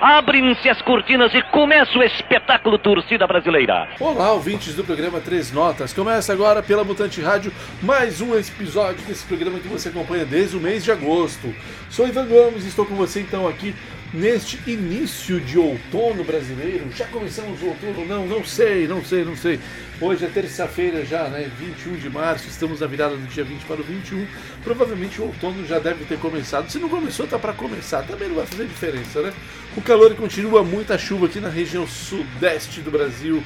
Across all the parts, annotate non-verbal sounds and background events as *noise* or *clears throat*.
Abrem-se as cortinas e começa o espetáculo Torcida Brasileira. Olá, ouvintes do programa Três Notas. Começa agora pela Mutante Rádio mais um episódio desse programa que você acompanha desde o mês de agosto. Sou Ivan Gomes e estou com você então aqui neste início de outono brasileiro. Já começamos o outono? Não, não sei, não sei, não sei. Hoje é terça-feira já, né? 21 de março, estamos na virada do dia 20 para o 21. Provavelmente o outono já deve ter começado. Se não começou, tá para começar. Também não vai fazer diferença, né? O calor continua, muita chuva aqui na região sudeste do Brasil.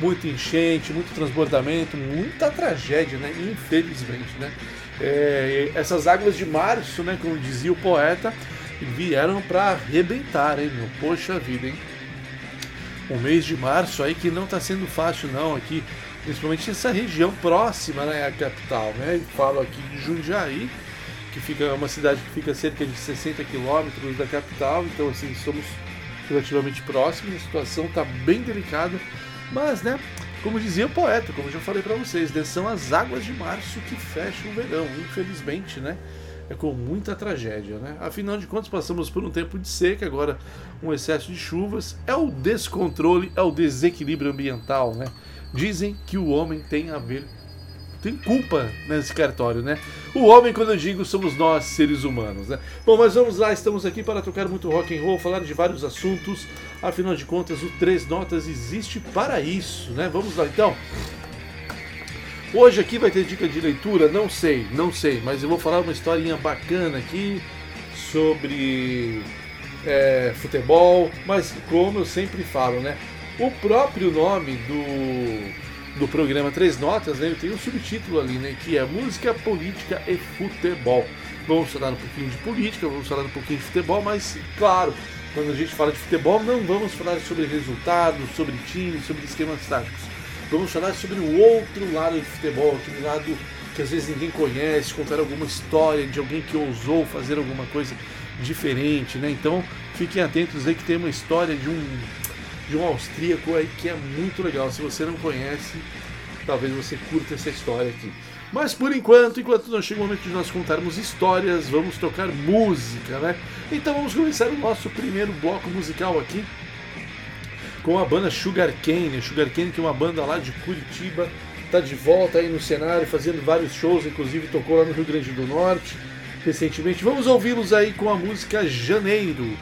Muita enchente, muito transbordamento, muita tragédia, né? Infelizmente, né? É, essas águas de março, né? Como dizia o poeta, vieram para arrebentar, hein, meu? Poxa vida, hein? O mês de março aí que não está sendo fácil não aqui, principalmente essa região próxima, né, à capital, né? Falo aqui de Jundiaí, que fica uma cidade que fica a cerca de 60 quilômetros da capital, então assim somos relativamente próximos, a situação está bem delicada, mas né, como dizia o poeta, como já falei para vocês, né, são as águas de março que fecham o verão, infelizmente, né? é com muita tragédia, né? Afinal de contas, passamos por um tempo de seca, agora um excesso de chuvas, é o descontrole, é o desequilíbrio ambiental, né? Dizem que o homem tem a ver tem culpa nesse cartório, né? O homem, quando eu digo, somos nós, seres humanos, né? Bom, mas vamos lá, estamos aqui para tocar muito rock and roll, falar de vários assuntos. Afinal de contas, o Três Notas existe para isso, né? Vamos lá, então. Hoje aqui vai ter dica de leitura, não sei, não sei, mas eu vou falar uma historinha bacana aqui sobre é, futebol, mas como eu sempre falo, né? O próprio nome do, do programa Três Notas, né? Tem um subtítulo ali, né? Que é Música, Política e Futebol. Vamos falar um pouquinho de política, vamos falar um pouquinho de futebol, mas claro, quando a gente fala de futebol, não vamos falar sobre resultados, sobre times, sobre esquemas táticos Vamos falar sobre o outro lado do futebol, aquele lado que às vezes ninguém conhece, contar alguma história de alguém que ousou fazer alguma coisa diferente, né? Então fiquem atentos aí que tem uma história de um de um austríaco aí que é muito legal. Se você não conhece, talvez você curta essa história aqui. Mas por enquanto, enquanto não chega o momento de nós contarmos histórias, vamos tocar música, né? Então vamos começar o nosso primeiro bloco musical aqui com a banda Sugar Cane. Sugar Cane que é uma banda lá de Curitiba, tá de volta aí no cenário, fazendo vários shows, inclusive tocou lá no Rio Grande do Norte recentemente. Vamos ouvi-los aí com a música Janeiro,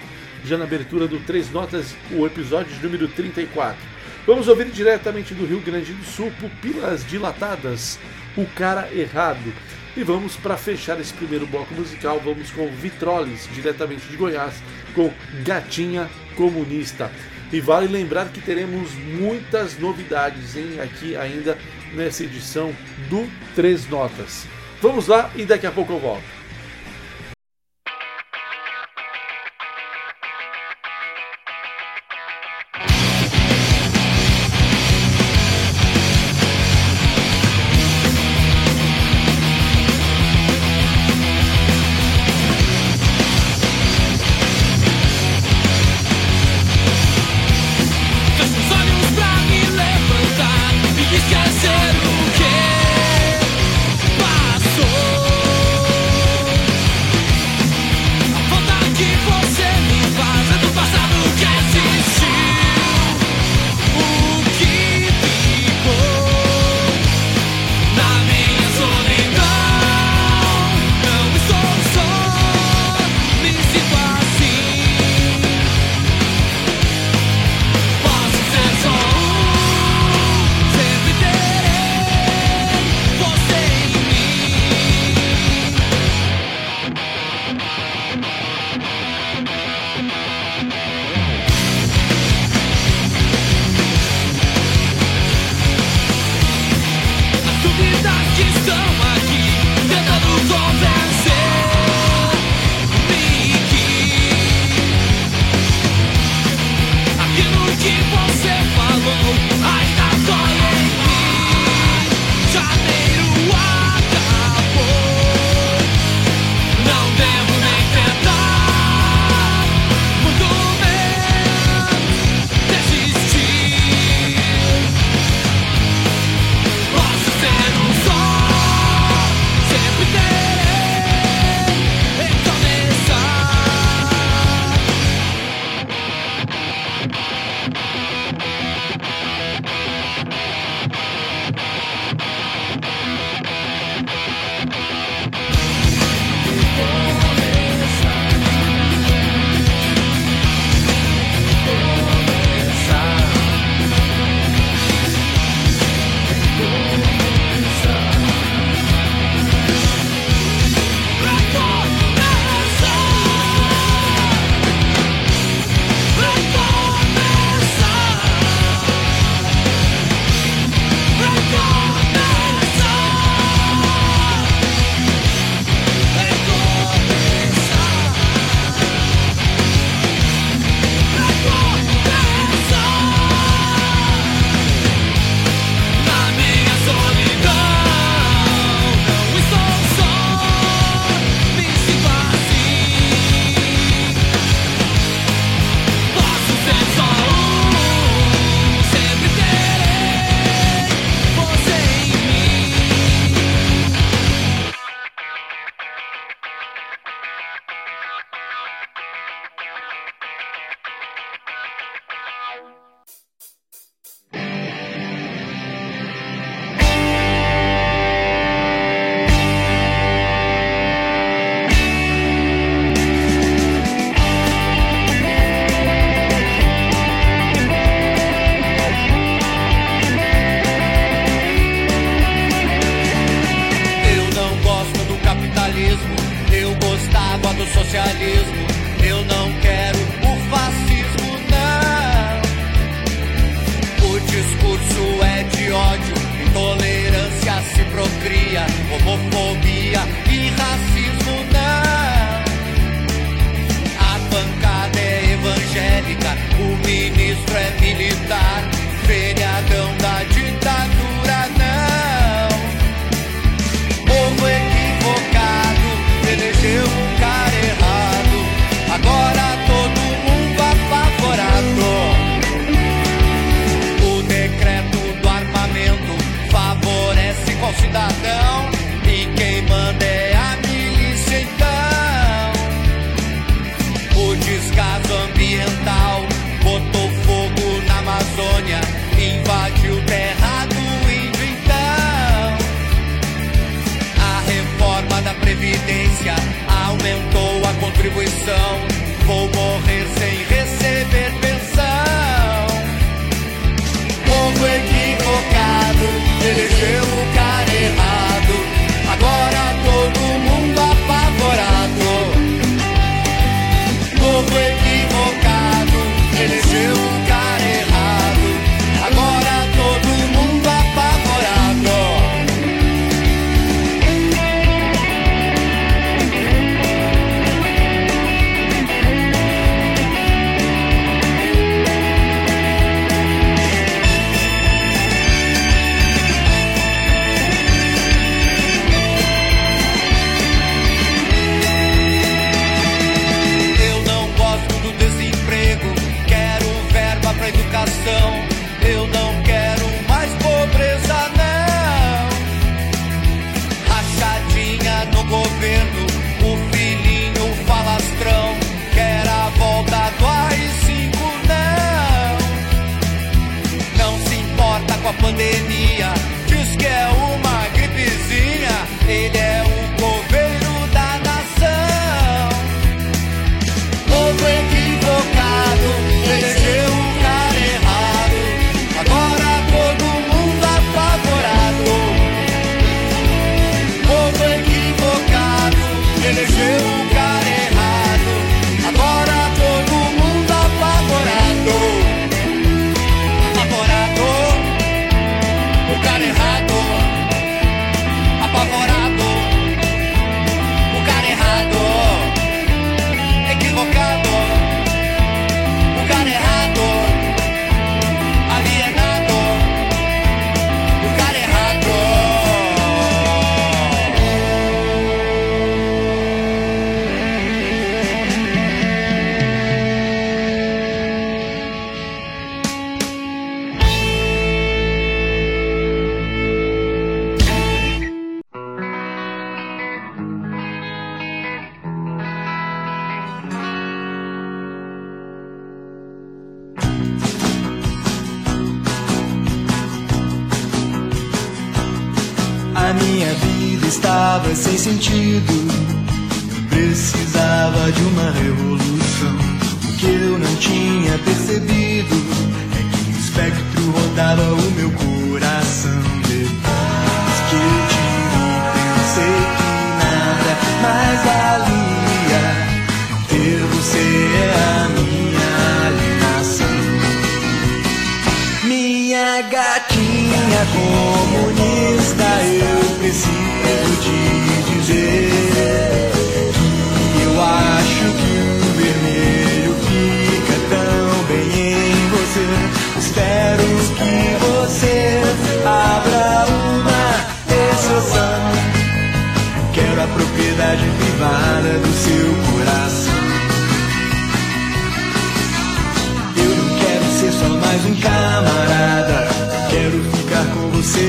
já na abertura do Três Notas, o episódio número 34. Vamos ouvir diretamente do Rio Grande do Sul, Pupilas Dilatadas, O Cara Errado. E vamos para fechar esse primeiro bloco musical, vamos com Vitroles, diretamente de Goiás, com Gatinha Comunista. E vale lembrar que teremos muitas novidades hein, aqui ainda nessa edição do Três Notas. Vamos lá e daqui a pouco eu volto.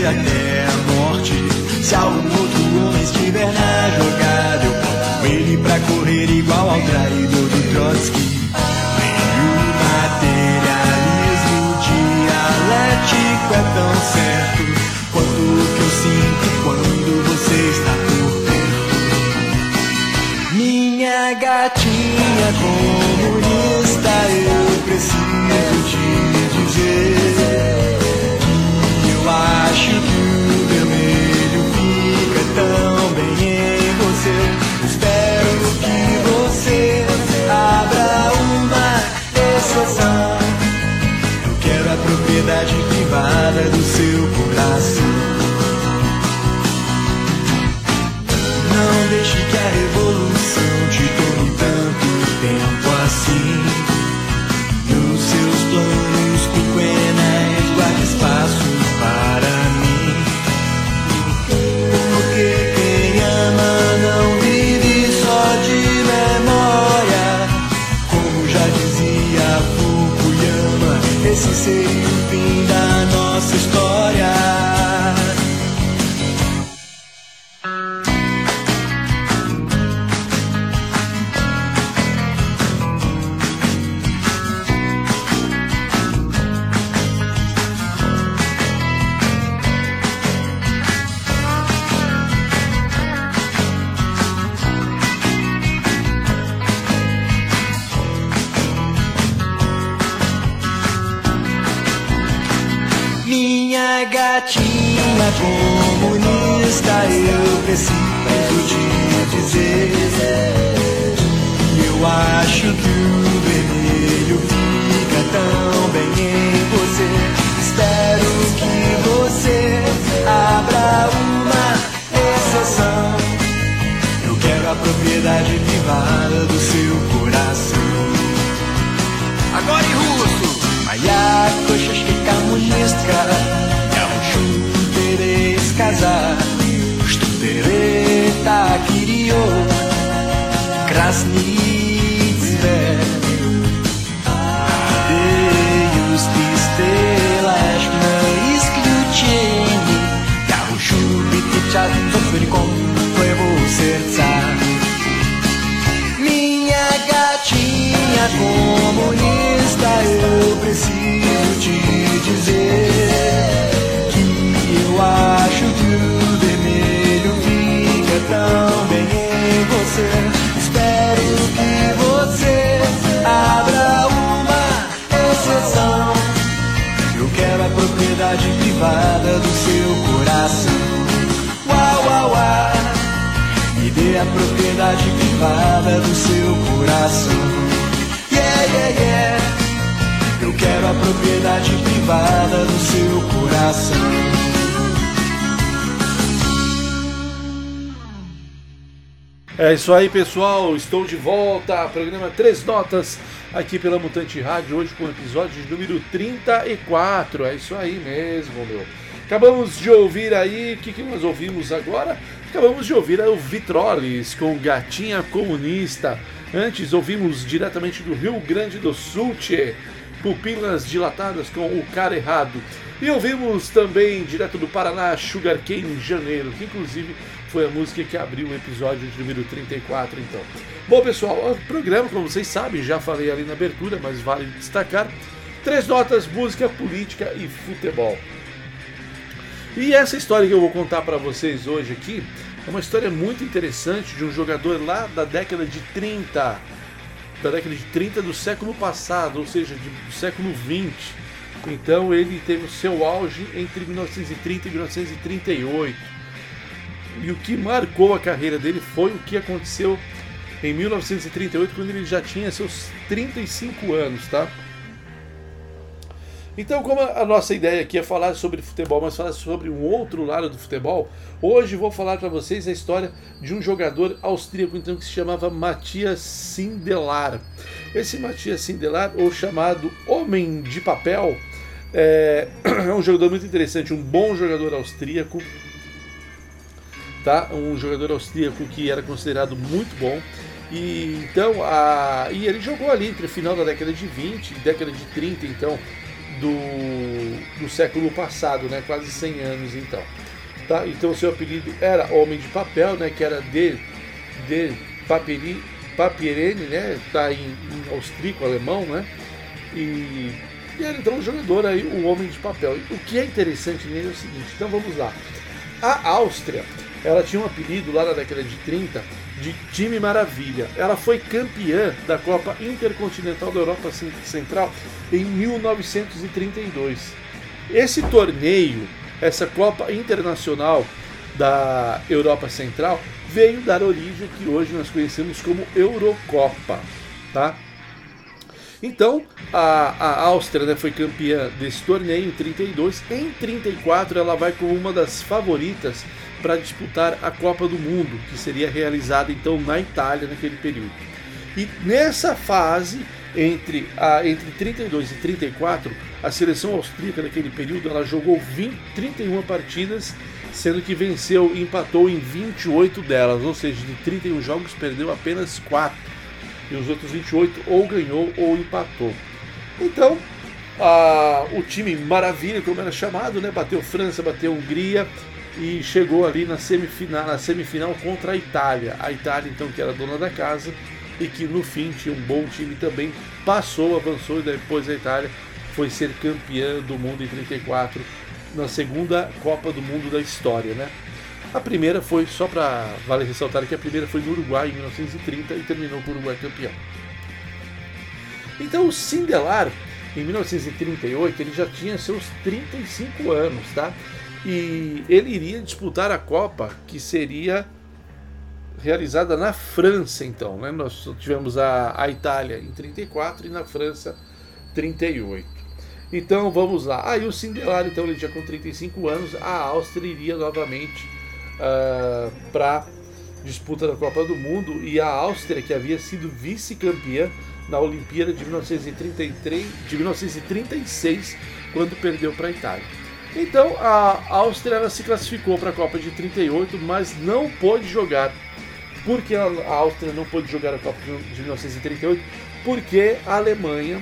até a morte. Se algum outro homem estiver na liberdade privada do seu coração. Não deixe que a revolução te tome tanto tempo assim. Nos seus planos pequenos, guarde espaço para mim. Porque quem ama não vive só de memória. Como já dizia Fukuyama, esse ser. sus cosas. comunista, eu preciso te dizer. Eu acho que o vermelho fica tão bem em você. Espero que você abra uma exceção. Eu quero a propriedade privada do seu coração. Agora em russo! Моя кошечка коммунистка, Кириёк, красный propriedade privada do seu coração. Uau, uau, uau. Me dê a propriedade privada do seu coração. Yeah, yeah, yeah. Eu quero a propriedade privada do seu coração. É isso aí, pessoal. Estou de volta. Programa Três Notas aqui pela Mutante Rádio, hoje com o episódio de número 34. É isso aí mesmo, meu. Acabamos de ouvir aí, o que, que nós ouvimos agora? Acabamos de ouvir o Vitroles com Gatinha Comunista. Antes ouvimos diretamente do Rio Grande do Sul, tchê, Pupilas Dilatadas com O Cara Errado. E ouvimos também direto do Paraná, Sugar Cane Janeiro, que inclusive foi a música que abriu o episódio de número 34, então. Bom, pessoal, o programa, como vocês sabem, já falei ali na abertura, mas vale destacar: três notas, música, política e futebol. E essa história que eu vou contar para vocês hoje aqui é uma história muito interessante de um jogador lá da década de 30, da década de 30 do século passado, ou seja, do século 20. Então ele teve o seu auge entre 1930 e 1938. E o que marcou a carreira dele foi o que aconteceu em 1938, quando ele já tinha seus 35 anos, tá? Então, como a nossa ideia aqui é falar sobre futebol, mas falar sobre um outro lado do futebol, hoje vou falar para vocês a história de um jogador austríaco então que se chamava Matias Sindelar. Esse Matias Sindelar, ou chamado Homem de Papel, é, *clears throat* é um jogador muito interessante, um bom jogador austríaco, tá? Um jogador austríaco que era considerado muito bom. E então, a, e ele jogou ali entre o final da década de 20 e década de 30, então do, do século passado, né? Quase 100 anos então. Tá? Então seu apelido era Homem de Papel, né? Que era de, de papiri, Papierene, né? Tá em, em austríaco, alemão, né? E, e era então um jogador aí, o Homem de Papel. O que é interessante nele é o seguinte, então vamos lá. A Áustria, ela tinha um apelido lá na década de 30 de Time Maravilha. Ela foi campeã da Copa Intercontinental da Europa Central em 1932. Esse torneio, essa Copa Internacional da Europa Central, veio dar origem que hoje nós conhecemos como Eurocopa, tá? Então, a, a Áustria né, foi campeã desse torneio em 32. Em 34, ela vai como uma das favoritas para disputar a Copa do Mundo, que seria realizada então na Itália naquele período. E nessa fase, entre, a, entre 32 e 34, a seleção austríaca naquele período ela jogou 20, 31 partidas, sendo que venceu e empatou em 28 delas, ou seja, de 31 jogos perdeu apenas 4 e os outros 28 ou ganhou ou empatou. Então, a, o time maravilha, como era chamado, né, bateu França, bateu Hungria e chegou ali na semifinal, na semifinal contra a Itália. A Itália, então, que era dona da casa e que no fim tinha um bom time também, passou, avançou e depois a Itália foi ser campeã do mundo em 34 na segunda Copa do Mundo da história, né? A primeira foi, só para vale ressaltar que a primeira foi no Uruguai em 1930 e terminou com o Uruguai campeão. Então o Sindelar, em 1938 ele já tinha seus 35 anos, tá? E ele iria disputar a Copa, que seria realizada na França, então. Né? Nós tivemos a, a Itália em 34 e na França 38. Então vamos lá. Aí ah, o Cindelar, então, ele já com 35 anos, a Áustria iria novamente uh, ah, para disputa da Copa do Mundo e a Áustria, que havia sido vice-campeã na Olimpíada de 1933, de 1936, quando perdeu para a Itália. Então a Áustria se classificou para a Copa de 38, mas não pôde jogar. Por que a Áustria não pôde jogar a Copa de 1938? Porque a Alemanha,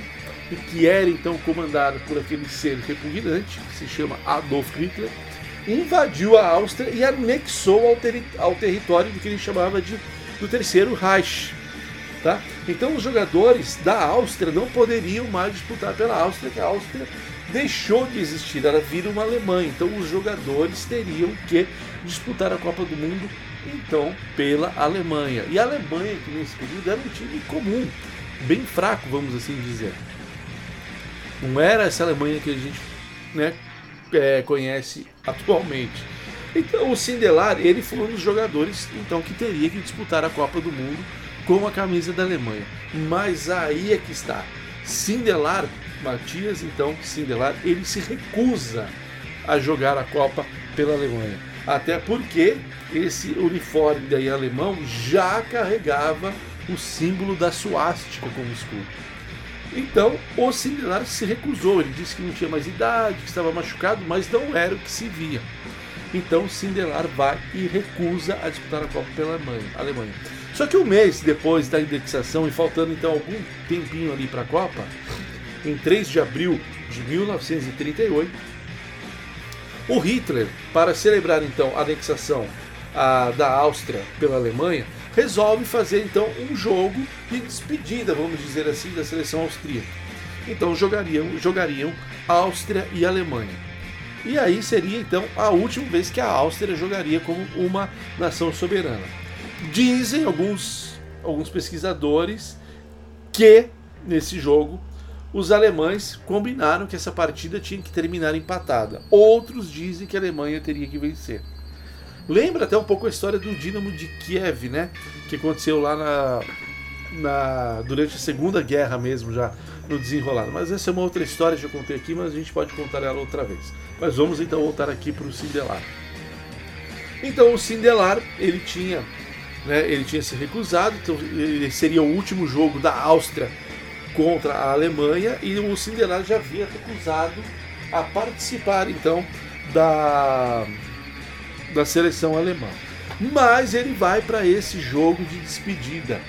que era então comandada por aquele ser repugnante, que se chama Adolf Hitler, invadiu a Áustria e anexou ao, ao território do que ele chamava de do Terceiro Reich. Tá? Então os jogadores da Áustria não poderiam mais disputar pela Áustria, que a Áustria deixou de existir, ela vira uma Alemanha. Então os jogadores teriam que disputar a Copa do Mundo então pela Alemanha. E a Alemanha, que nesse período era um time comum, bem fraco, vamos assim dizer. Não era essa Alemanha que a gente né, é, conhece atualmente. Então o Sindelar, ele foi um dos jogadores então que teria que disputar a Copa do Mundo com a camisa da Alemanha. Mas aí é que está. Sindelar, Matias, então, Sindelar, ele se recusa a jogar a Copa pela Alemanha. Até porque esse uniforme daí alemão já carregava o símbolo da suástica como escudo. Então, o Sindelar se recusou. Ele disse que não tinha mais idade, que estava machucado, mas não era o que se via. Então, Sindelar vai e recusa a disputar a Copa pela Alemanha. Só que um mês depois da indexação e faltando então algum tempinho ali para a Copa, em 3 de abril de 1938, o Hitler, para celebrar então a anexação a, da Áustria pela Alemanha, resolve fazer então um jogo de despedida, vamos dizer assim, da seleção austríaca. Então jogariam, jogariam Áustria e Alemanha. E aí seria então a última vez que a Áustria jogaria como uma nação soberana. Dizem alguns, alguns pesquisadores que nesse jogo os alemães combinaram que essa partida tinha que terminar empatada. Outros dizem que a Alemanha teria que vencer. Lembra até um pouco a história do Dinamo de Kiev, né? Que aconteceu lá na, na durante a Segunda Guerra mesmo, já no desenrolado. Mas essa é uma outra história, já contei aqui, mas a gente pode contar ela outra vez. Mas vamos então voltar aqui para o Sindelar. Então o Sindelar, ele tinha né, ele tinha se recusado, então ele seria o último jogo da Áustria contra a Alemanha e o Sindelar já havia recusado a participar então da, da seleção alemã. Mas ele vai para esse jogo de despedida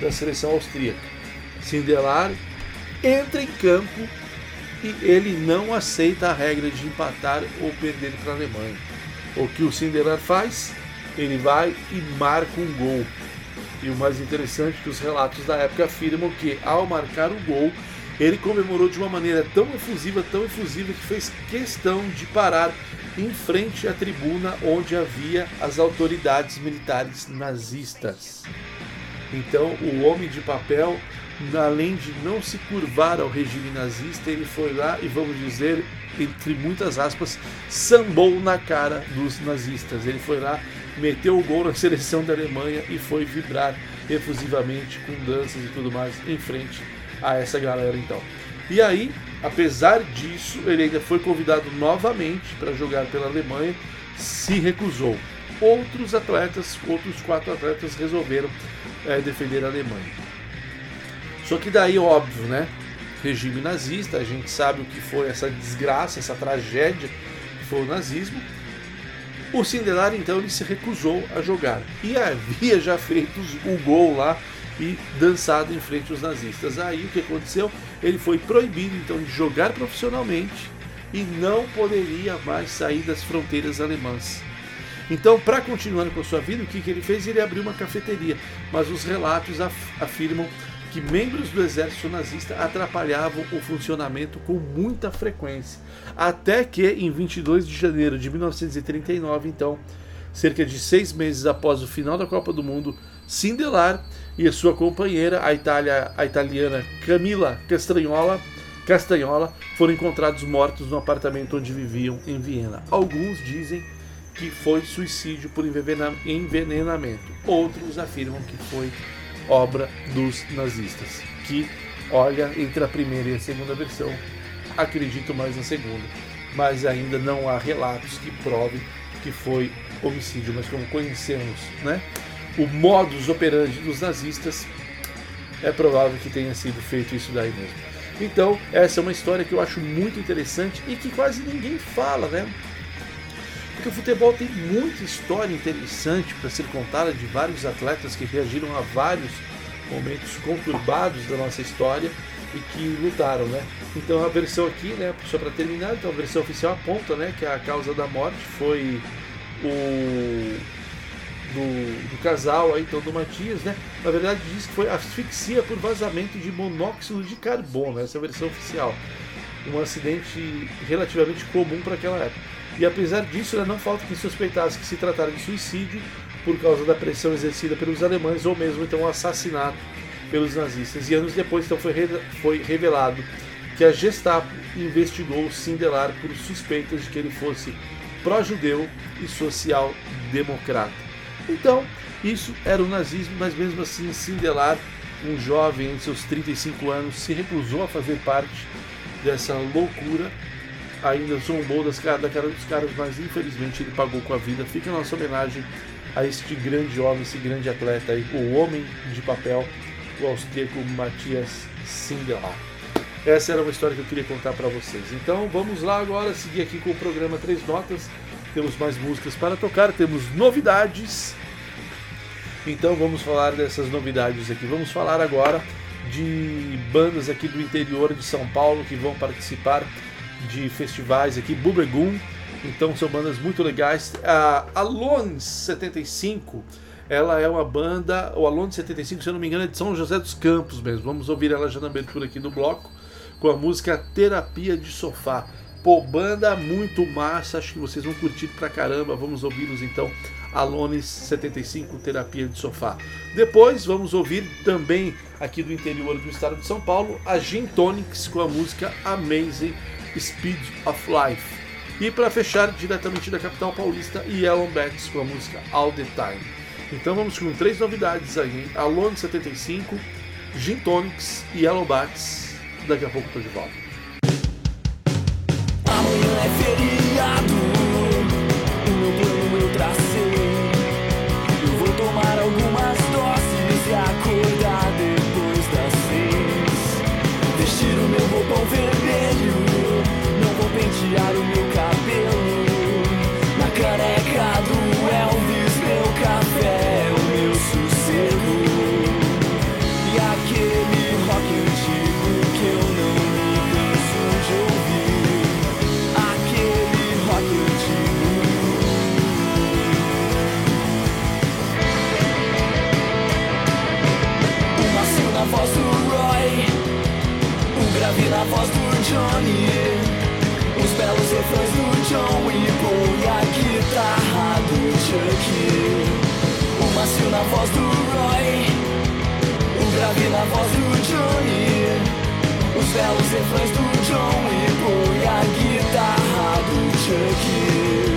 da seleção austríaca. Sindelar entra em campo e ele não aceita a regra de empatar ou perder para a Alemanha. O que o Sindelar faz? ele vai e marca um gol. E o mais interessante é que os relatos da época afirmam que ao marcar o gol, ele comemorou de uma maneira tão efusiva, tão efusiva que fez questão de parar em frente à tribuna onde havia as autoridades militares nazistas. Então, o homem de papel, além de não se curvar ao regime nazista, ele foi lá e vamos dizer, entre muitas aspas, sambou na cara dos nazistas. Ele foi lá meteu o gol na seleção da Alemanha e foi vibrar efusivamente com danças e tudo mais em frente a essa galera então. E aí, apesar disso, ele ainda foi convidado novamente para jogar pela Alemanha, se recusou. Outros atletas, outros quatro atletas resolveram é, defender a Alemanha. Só que daí, óbvio, né? Regime nazista, a gente sabe o que foi essa desgraça, essa tragédia que foi o nazismo. O Sindelar então ele se recusou a jogar e havia já feito o gol lá e dançado em frente aos nazistas. Aí o que aconteceu? Ele foi proibido então de jogar profissionalmente e não poderia mais sair das fronteiras alemãs. Então, para continuar com a sua vida, o que, que ele fez? Ele abriu uma cafeteria, mas os relatos af afirmam que membros do exército nazista atrapalhavam o funcionamento com muita frequência. Até que, em 22 de janeiro de 1939, então, cerca de seis meses após o final da Copa do Mundo, Sindelar e sua companheira, a, Itália, a italiana Camila Castragnola, Castanhola foram encontrados mortos no apartamento onde viviam em Viena. Alguns dizem que foi suicídio por envenenamento, outros afirmam que foi obra dos nazistas, que, olha, entre a primeira e a segunda versão, acredito mais na segunda, mas ainda não há relatos que provem que foi homicídio, mas como conhecemos, né, o modus operandi dos nazistas, é provável que tenha sido feito isso daí mesmo. Então, essa é uma história que eu acho muito interessante e que quase ninguém fala, né? Porque o futebol tem muita história interessante para ser contada de vários atletas que reagiram a vários momentos conturbados da nossa história e que lutaram, né? Então a versão aqui, né, só para terminar, então a versão oficial aponta, né, que a causa da morte foi o do, do, casal aí, então do Matias, né? Na verdade diz que foi asfixia por vazamento de monóxido de carbono, essa é a versão oficial. Um acidente relativamente comum para aquela época. E apesar disso, né, não falta quem suspeitasse que se tratara de suicídio por causa da pressão exercida pelos alemães ou mesmo então assassinato pelos nazistas. E anos depois então foi, re foi revelado que a Gestapo investigou Sindelar por suspeitas de que ele fosse pró-judeu e social-democrata. Então, isso era o nazismo, mas mesmo assim, Sindelar, um jovem em seus 35 anos, se recusou a fazer parte dessa loucura. Ainda zombou das da cara dos caras, mas infelizmente ele pagou com a vida. Fica a nossa homenagem a este grande homem, esse grande atleta aí, o homem de papel, o austríaco Matias Sindelar. Essa era uma história que eu queria contar para vocês. Então vamos lá agora, seguir aqui com o programa Três Notas temos mais músicas para tocar, temos novidades. Então vamos falar dessas novidades aqui. Vamos falar agora de bandas aqui do interior de São Paulo que vão participar de festivais aqui, Bubegum. Então são bandas muito legais. A Alone 75, ela é uma banda, o Alone 75, se eu não me engano, é de São José dos Campos mesmo. Vamos ouvir ela já na abertura aqui do bloco com a música Terapia de Sofá. Pô, banda muito massa, acho que vocês vão curtir pra caramba. Vamos ouvi-los então. Alones 75 Terapia de Sofá. Depois vamos ouvir também aqui do interior do estado de São Paulo a Gin Tonics com a música Amazing Speed of Life. E para fechar, diretamente da capital paulista, Yellow Bats com a música All the Time. Então vamos com três novidades aí: hein? Alone 75, Gin Tonics e Yellow Bats. Daqui a pouco estou de volta é feriado. O meu plano tracei. Pentear o meu cabelo. Na careca do Elvis, meu café é o meu sossego. E aquele rock antigo que eu não me canso de ouvir. Aquele rock antigo. Um macio na voz do Roy, um grave na voz do Johnny. Refrões do John e a guitarra do Chuck. Um macio na voz do Roy, um grave na voz do Johnny. Os belos refrões do John e e a guitarra do Chuck.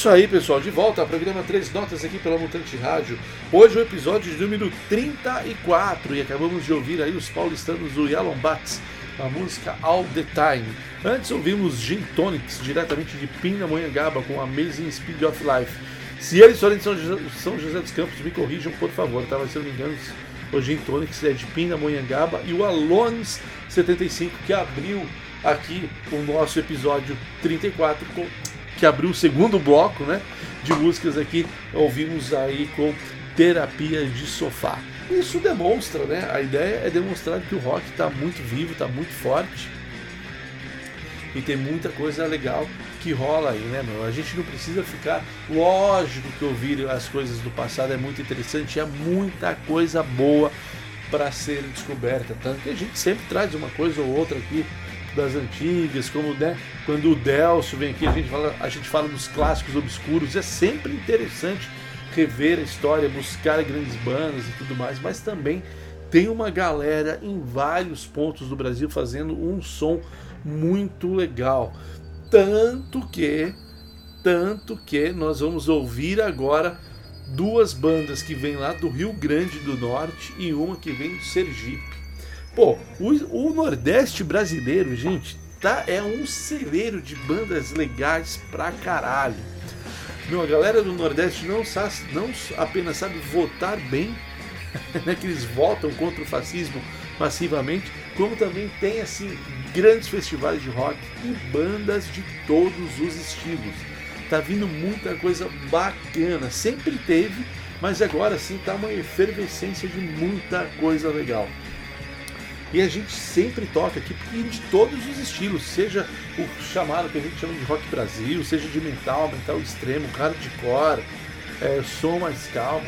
Isso aí, pessoal. De volta ao programa Três Notas aqui pela Mutante Rádio. Hoje o episódio de número 34 e acabamos de ouvir aí os paulistanos do Yellow Bats, a música All the Time. Antes ouvimos Gin Tonics, diretamente de Pindamonhangaba, com Amazing Speed of Life. Se eles forem de São José, São José dos Campos, me corrijam, por favor, tá? Mas se eu não me engano, o Gin Tonics é de Pindamonhangaba e o Alones 75 que abriu aqui o nosso episódio 34 com que abriu o segundo bloco, né, de músicas aqui, ouvimos aí com Terapia de Sofá. Isso demonstra, né? A ideia é demonstrar que o rock está muito vivo, está muito forte e tem muita coisa legal que rola aí, né, meu? A gente não precisa ficar. Lógico que ouvir as coisas do passado é muito interessante, é muita coisa boa para ser descoberta. Tanto que a gente sempre traz uma coisa ou outra aqui das antigas, como né, quando o Delcio vem aqui, a gente, fala, a gente fala dos clássicos obscuros. É sempre interessante rever a história, buscar grandes bandas e tudo mais, mas também tem uma galera em vários pontos do Brasil fazendo um som muito legal. Tanto que, tanto que nós vamos ouvir agora duas bandas que vêm lá do Rio Grande do Norte e uma que vem do Sergipe. Pô, o, o Nordeste brasileiro, gente, tá, é um celeiro de bandas legais pra caralho. Meu, a galera do Nordeste não, sabe, não apenas sabe votar bem, *laughs* né, que eles votam contra o fascismo massivamente, como também tem assim grandes festivais de rock e bandas de todos os estilos. Tá vindo muita coisa bacana, sempre teve, mas agora sim tá uma efervescência de muita coisa legal. E a gente sempre toca aqui de todos os estilos, seja o chamado que a gente chama de rock Brasil, seja de metal, metal extremo, hardcore, é, som mais calmo,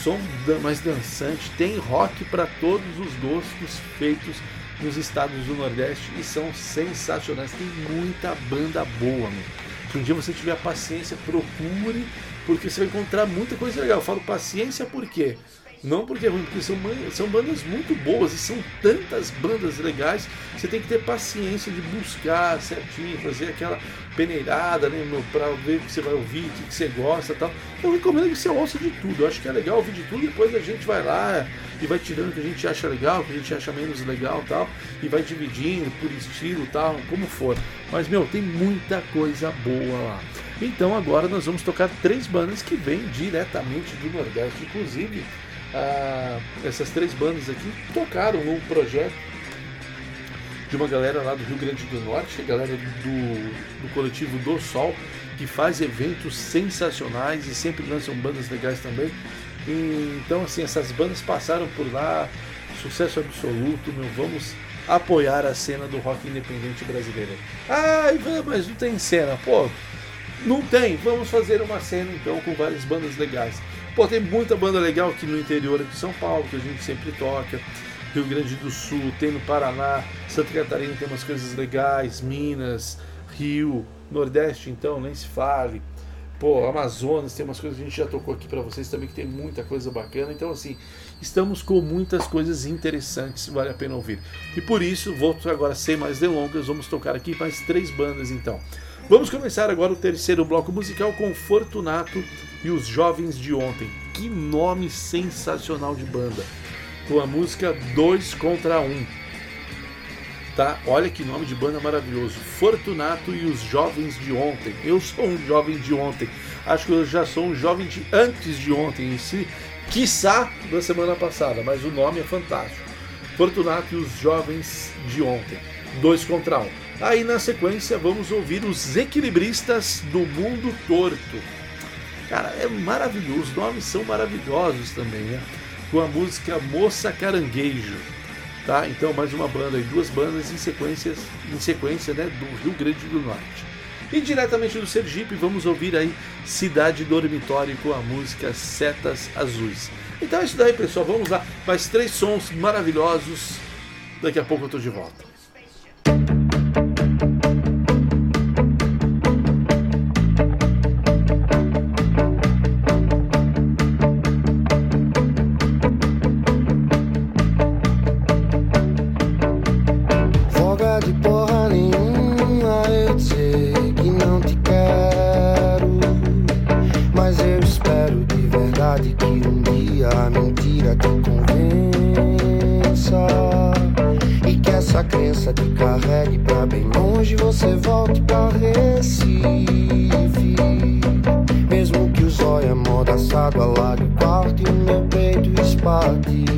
som mais dançante, tem rock para todos os gostos feitos nos estados do Nordeste e são sensacionais. Tem muita banda boa, meu. Se um dia você tiver paciência, procure, porque você vai encontrar muita coisa legal. Eu falo paciência porque não porque é ruim, porque são, são bandas muito boas e são tantas bandas legais você tem que ter paciência de buscar certinho, fazer aquela peneirada né, para ver o que você vai ouvir, o que, você gosta tal. Eu recomendo que você ouça de tudo. Eu acho que é legal ouvir de tudo depois a gente vai lá e vai tirando o que a gente acha legal, o que a gente acha menos legal tal, e vai dividindo por estilo tal, como for. Mas meu, tem muita coisa boa lá. Então agora nós vamos tocar três bandas que vêm diretamente do Nordeste, inclusive essas três bandas aqui tocaram num projeto de uma galera lá do Rio Grande do Norte, a galera do, do coletivo Do Sol, que faz eventos sensacionais e sempre lançam bandas legais também. E, então, assim, essas bandas passaram por lá, sucesso absoluto, meu, vamos apoiar a cena do rock independente brasileiro. Ah, mas não tem cena, pô, não tem, vamos fazer uma cena então com várias bandas legais. Pô, tem muita banda legal aqui no interior de São Paulo, que a gente sempre toca. Rio Grande do Sul, tem no Paraná, Santa Catarina tem umas coisas legais, Minas, Rio, Nordeste então, nem se fale. Pô, Amazonas tem umas coisas que a gente já tocou aqui para vocês também que tem muita coisa bacana. Então assim, estamos com muitas coisas interessantes, vale a pena ouvir. E por isso, vou agora sem mais delongas, vamos tocar aqui mais três bandas então. Vamos começar agora o terceiro bloco musical com Fortunato e os Jovens de Ontem. Que nome sensacional de banda. Com a música 2 contra 1. Um. Tá? Olha que nome de banda maravilhoso. Fortunato e os Jovens de Ontem. Eu sou um jovem de ontem. Acho que eu já sou um jovem de antes de ontem em si. Quiçá da semana passada, mas o nome é fantástico. Fortunato e os Jovens de Ontem. 2 contra 1. Um. Aí na sequência vamos ouvir os equilibristas do mundo torto. Cara, é maravilhoso, os nomes são maravilhosos também, né? Com a música Moça Caranguejo. Tá? Então mais uma banda aí, duas bandas em sequências, em sequência, né, do Rio Grande do Norte. E diretamente do Sergipe vamos ouvir aí Cidade Dormitório com a música Setas Azuis. Então é isso daí, pessoal. Vamos lá. Mais três sons maravilhosos. Daqui a pouco eu tô de volta. seja convença. E que essa crença te carregue pra bem longe, você volte pra Recife. Mesmo que o zóio é amordaçado, alague o quarto e o meu peito espate.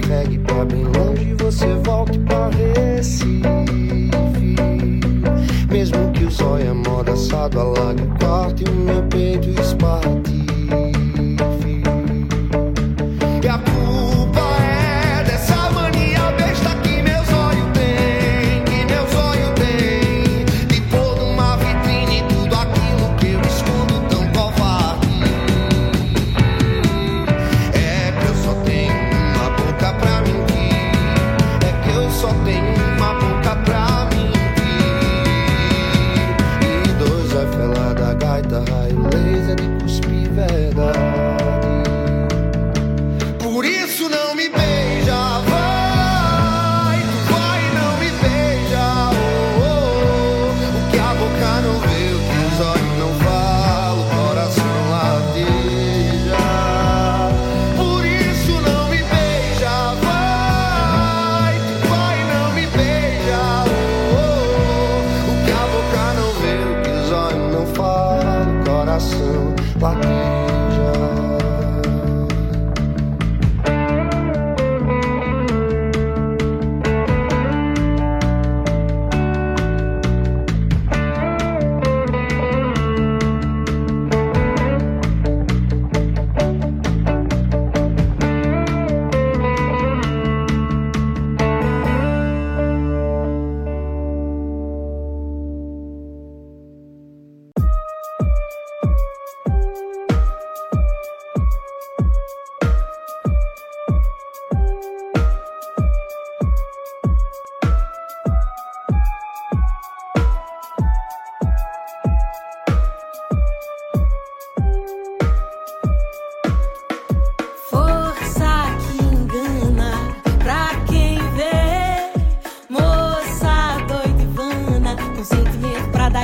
carregue pra bem longe e você volte pra Recife. Mesmo que o zóio é amordaçado, alague o quarto e o meu peito esparta.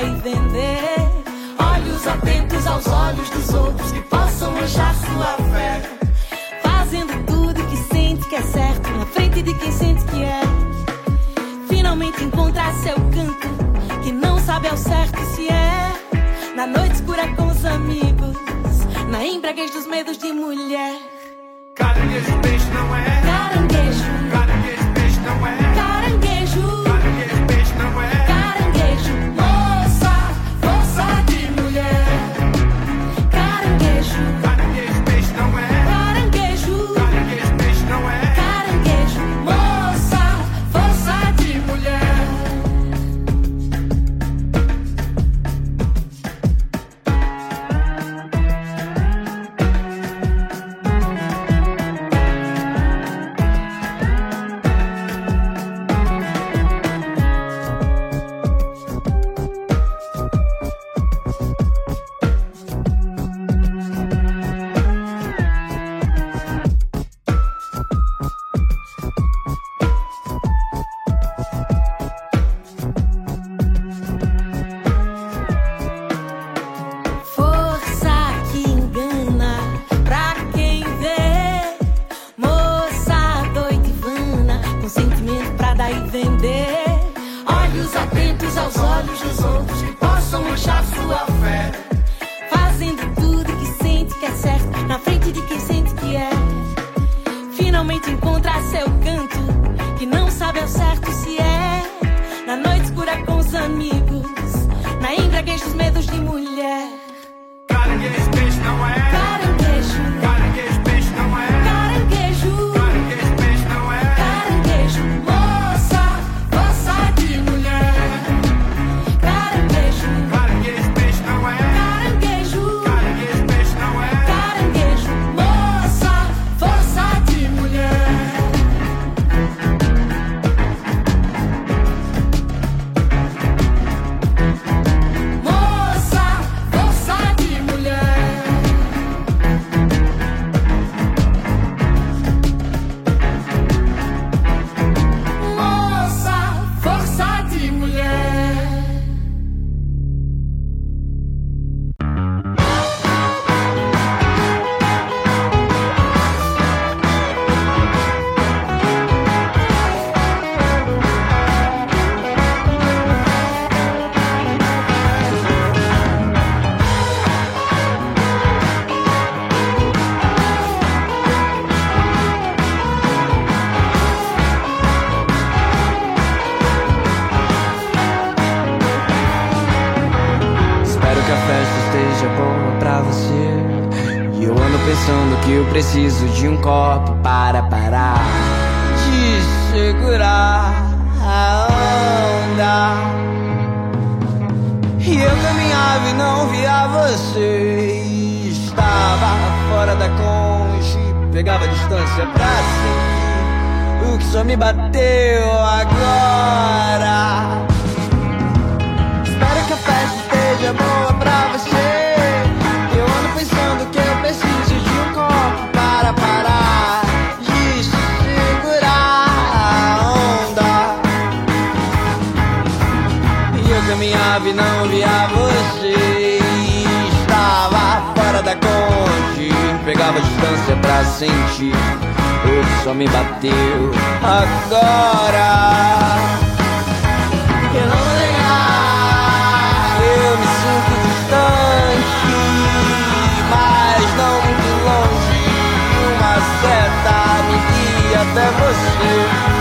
vai vender. Olhos atentos aos olhos dos outros que possam manchar sua fé. Fazendo tudo que sente que é certo, na frente de quem sente que é. Finalmente encontrar seu canto, que não sabe ao certo se é. Na noite escura com os amigos, na embriaguez dos medos de mulher. Caranguejo, peixe não é. Caranguejo. Caranguejo, peixe não é. pursue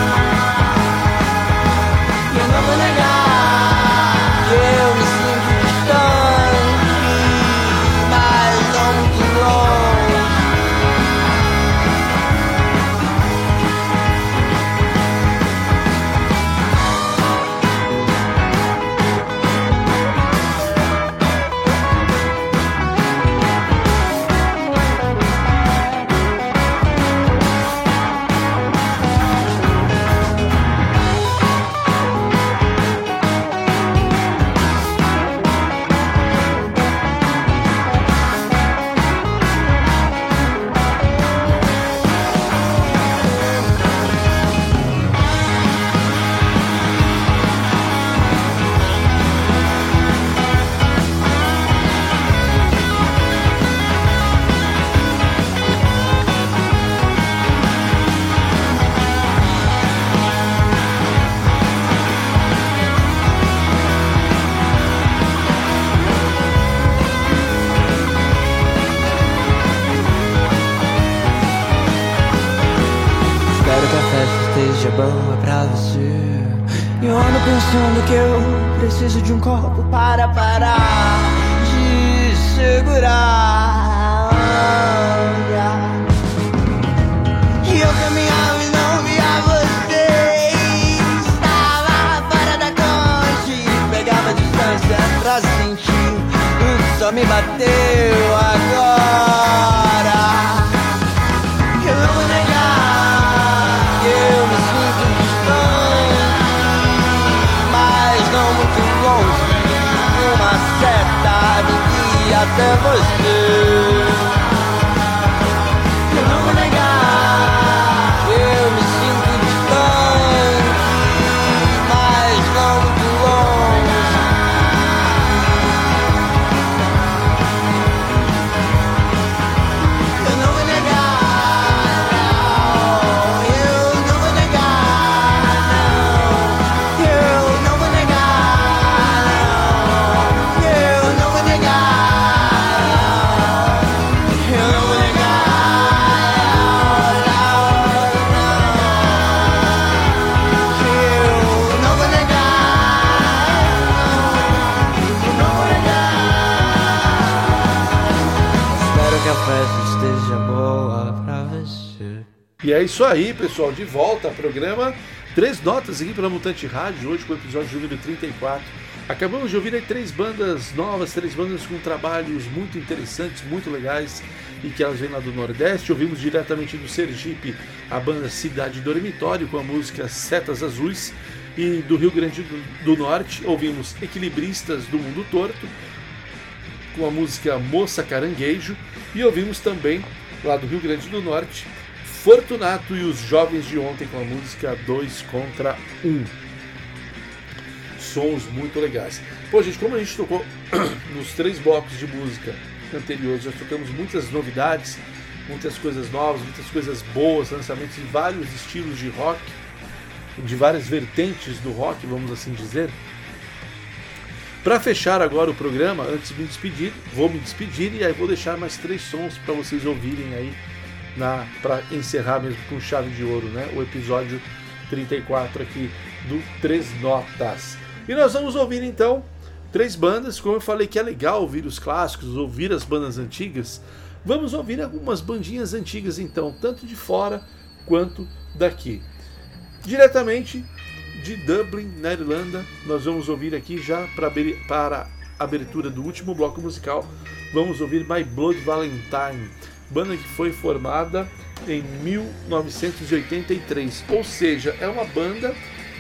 é isso aí, pessoal, de volta ao programa. Três notas aqui pela Mutante Rádio, hoje com o episódio número 34. Acabamos de ouvir aí três bandas novas, três bandas com trabalhos muito interessantes, muito legais e que elas vêm lá do Nordeste. Ouvimos diretamente do Sergipe a banda Cidade Dormitório com a música Setas Azuis e do Rio Grande do, do Norte ouvimos Equilibristas do Mundo Torto com a música Moça Caranguejo e ouvimos também lá do Rio Grande do Norte Fortunato e os Jovens de Ontem com a música 2 contra 1. Um. Sons muito legais. Pô, gente, como a gente tocou *clears throat* nos três blocos de música anteriores, já tocamos muitas novidades, muitas coisas novas, muitas coisas boas, lançamentos em vários estilos de rock, de várias vertentes do rock, vamos assim dizer. Para fechar agora o programa, antes de me despedir, vou me despedir e aí vou deixar mais três sons para vocês ouvirem aí para encerrar mesmo com chave de ouro, né? O episódio 34 aqui do Três Notas. E nós vamos ouvir então três bandas, como eu falei que é legal ouvir os clássicos, ouvir as bandas antigas. Vamos ouvir algumas bandinhas antigas então, tanto de fora quanto daqui. Diretamente de Dublin, na Irlanda, nós vamos ouvir aqui já para a abertura do último bloco musical, vamos ouvir My Blood Valentine banda que foi formada em 1983, ou seja, é uma banda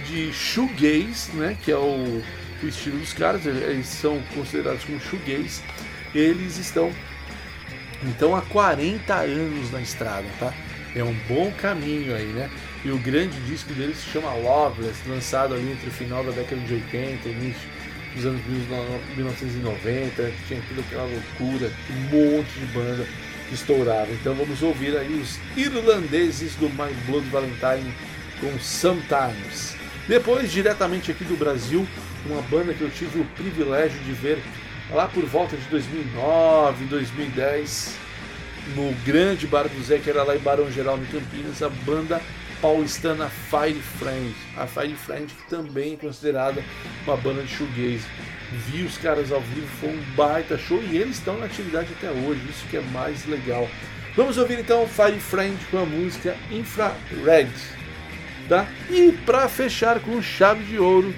de shoegaze, né, que é o, o estilo dos caras, eles são considerados como shoegaze. Eles estão então há 40 anos na estrada, tá? É um bom caminho aí, né? E o grande disco deles se chama Loveless, lançado ali entre o final da década de 80 e início dos anos 1990, tinha toda aquela loucura, um monte de banda estourava. Então vamos ouvir aí os irlandeses do My Blood Valentine com Sometimes. Depois, diretamente aqui do Brasil, uma banda que eu tive o privilégio de ver lá por volta de 2009, 2010, no grande bar do Zé, que era lá em Barão Geral, no Campinas, a banda paulistana Fire Friend. A Fire Friend que também é considerada uma banda de shoegaze vi os caras ao vivo, foi um baita show e eles estão na atividade até hoje, isso que é mais legal. Vamos ouvir então Fire Friend com a música Infrared, tá? E para fechar com chave de ouro,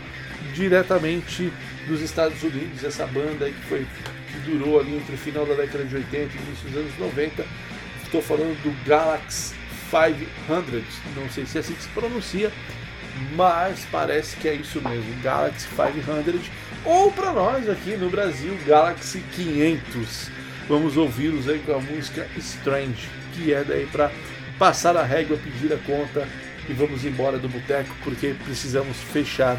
diretamente dos Estados Unidos, essa banda que foi que durou ali entre o final da década de 80 e início dos anos 90. Estou falando do Galaxy 500, não sei se é assim que se pronuncia, mas parece que é isso mesmo, Galaxy 500 ou para nós aqui no Brasil, Galaxy 500. Vamos ouvi-los aí com a música Strange, que é daí para passar a régua, pedir a conta e vamos embora do boteco porque precisamos fechar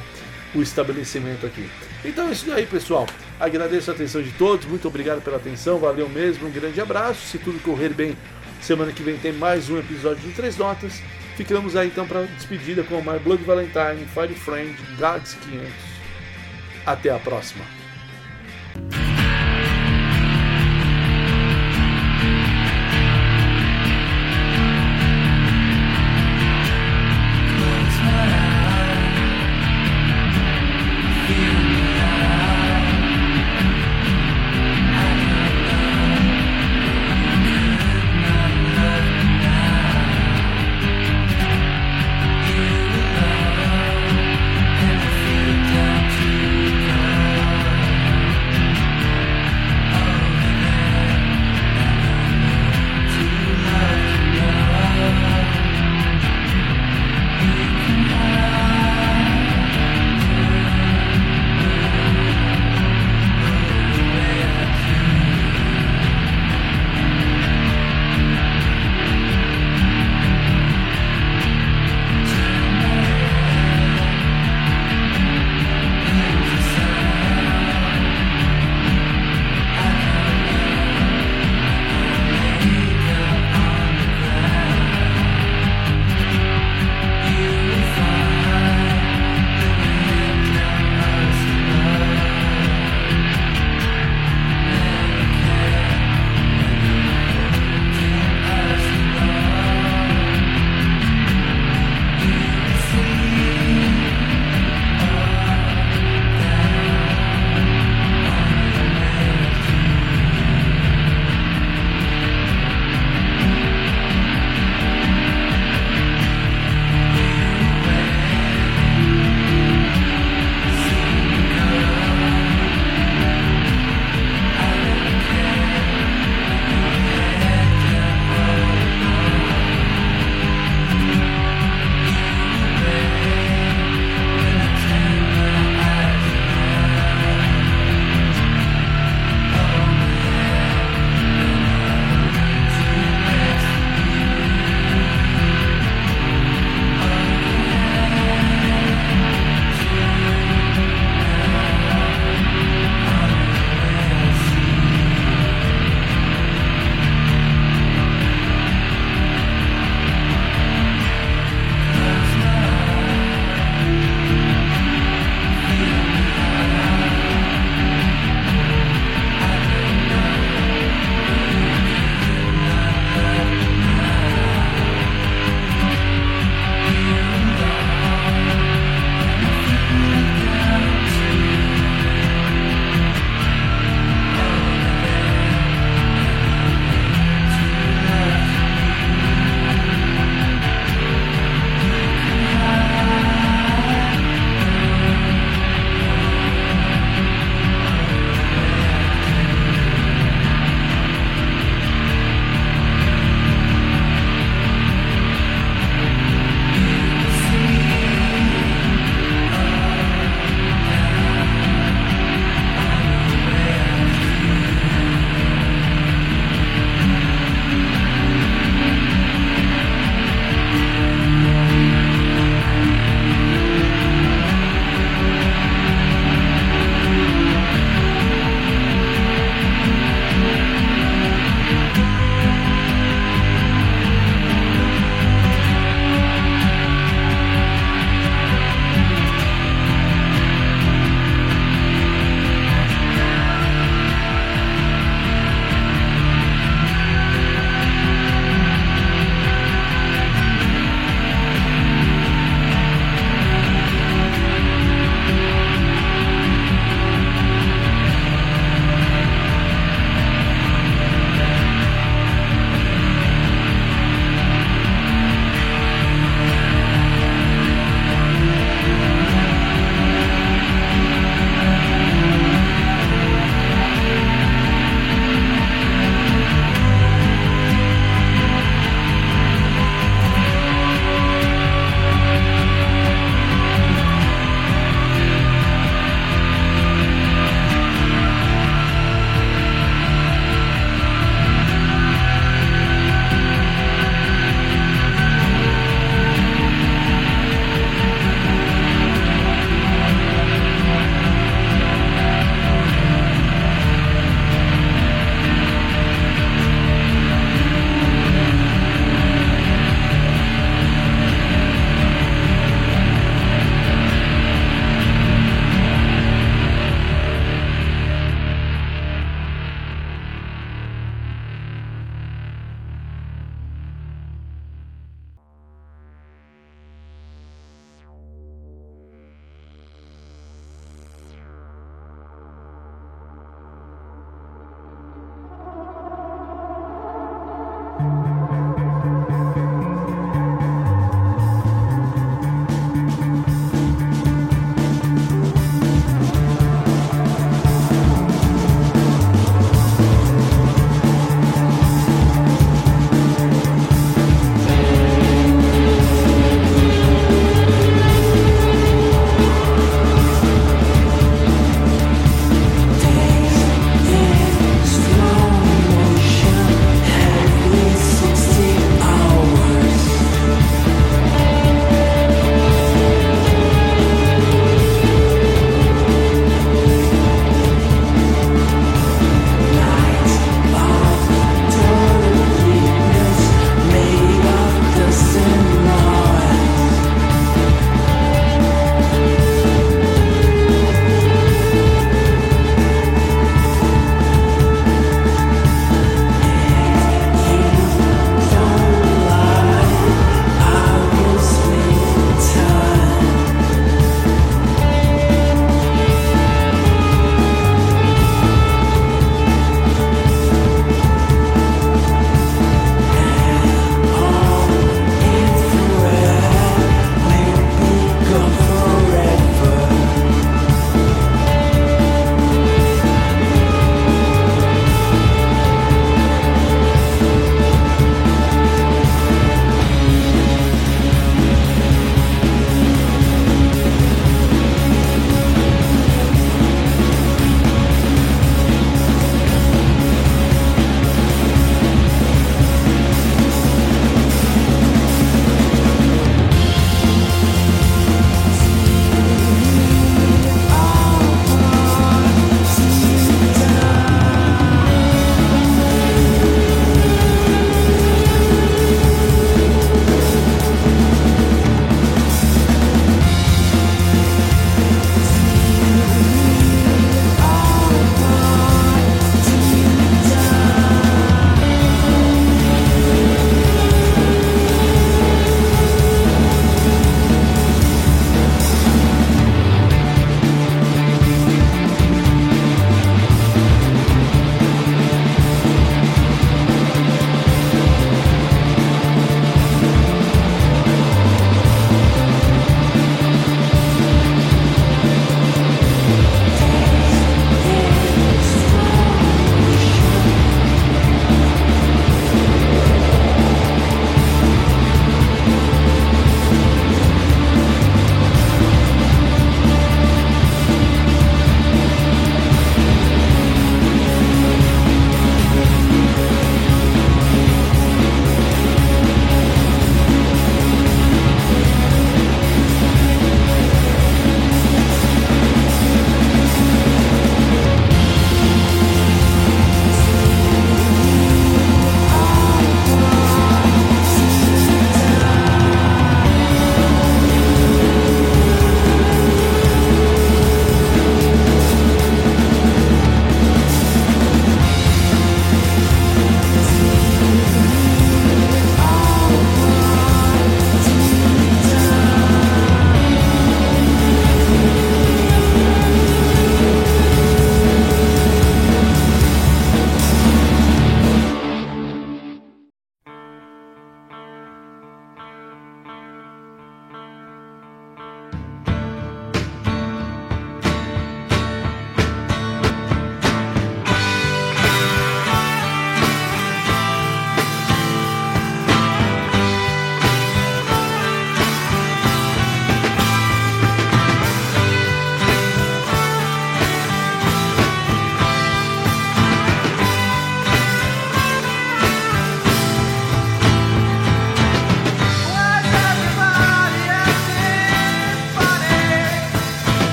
o estabelecimento aqui. Então é isso aí, pessoal. Agradeço a atenção de todos, muito obrigado pela atenção, valeu mesmo, um grande abraço. Se tudo correr bem, Semana que vem tem mais um episódio de Três Notas. Ficamos aí então para despedida com My Blood Valentine, Fire Friend, Gods 500. Até a próxima.